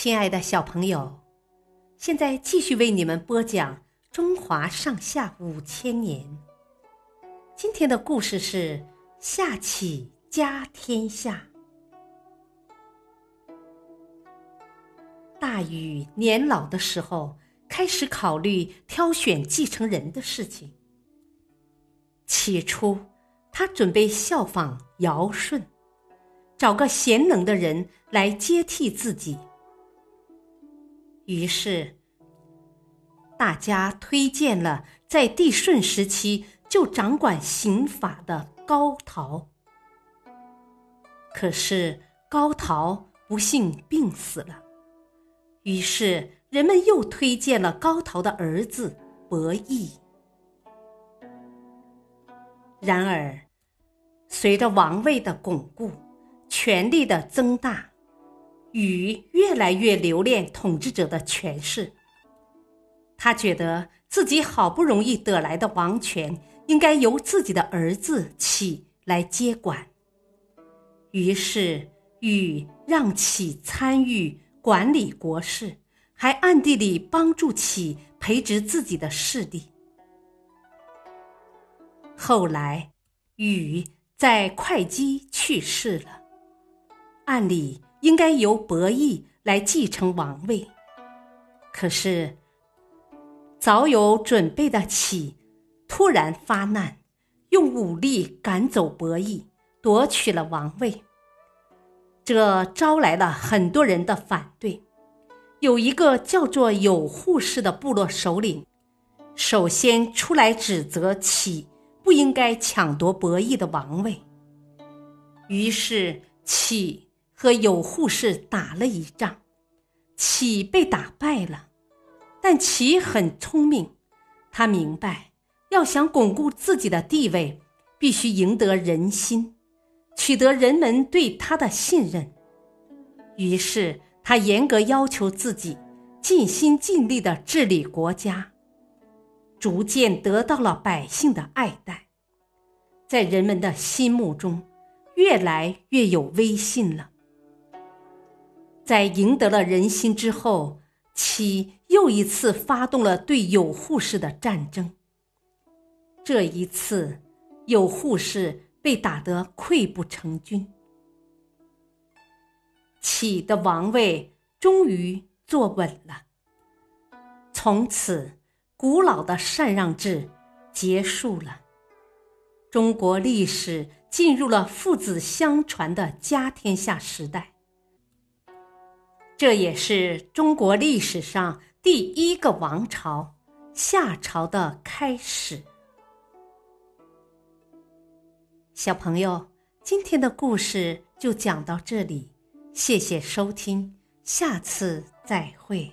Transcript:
亲爱的小朋友，现在继续为你们播讲《中华上下五千年》。今天的故事是夏启家天下。大禹年老的时候，开始考虑挑选继承人的事情。起初，他准备效仿尧舜，找个贤能的人来接替自己。于是，大家推荐了在帝舜时期就掌管刑法的高陶。可是高陶不幸病死了，于是人们又推荐了高陶的儿子伯益。然而，随着王位的巩固，权力的增大。禹越来越留恋统治者的权势，他觉得自己好不容易得来的王权应该由自己的儿子启来接管。于是，禹让启参与管理国事，还暗地里帮助启培植自己的势力。后来，禹在会稽去世了，按理。应该由伯益来继承王位，可是早有准备的启突然发难，用武力赶走伯益，夺取了王位。这招来了很多人的反对。有一个叫做有护氏的部落首领，首先出来指责启不应该抢夺伯益的王位。于是启。和有护士打了一仗，启被打败了，但启很聪明，他明白要想巩固自己的地位，必须赢得人心，取得人们对他的信任。于是他严格要求自己，尽心尽力的治理国家，逐渐得到了百姓的爱戴，在人们的心目中，越来越有威信了。在赢得了人心之后，启又一次发动了对有护氏的战争。这一次，有护氏被打得溃不成军，启的王位终于坐稳了。从此，古老的禅让制结束了，中国历史进入了父子相传的家天下时代。这也是中国历史上第一个王朝——夏朝的开始。小朋友，今天的故事就讲到这里，谢谢收听，下次再会。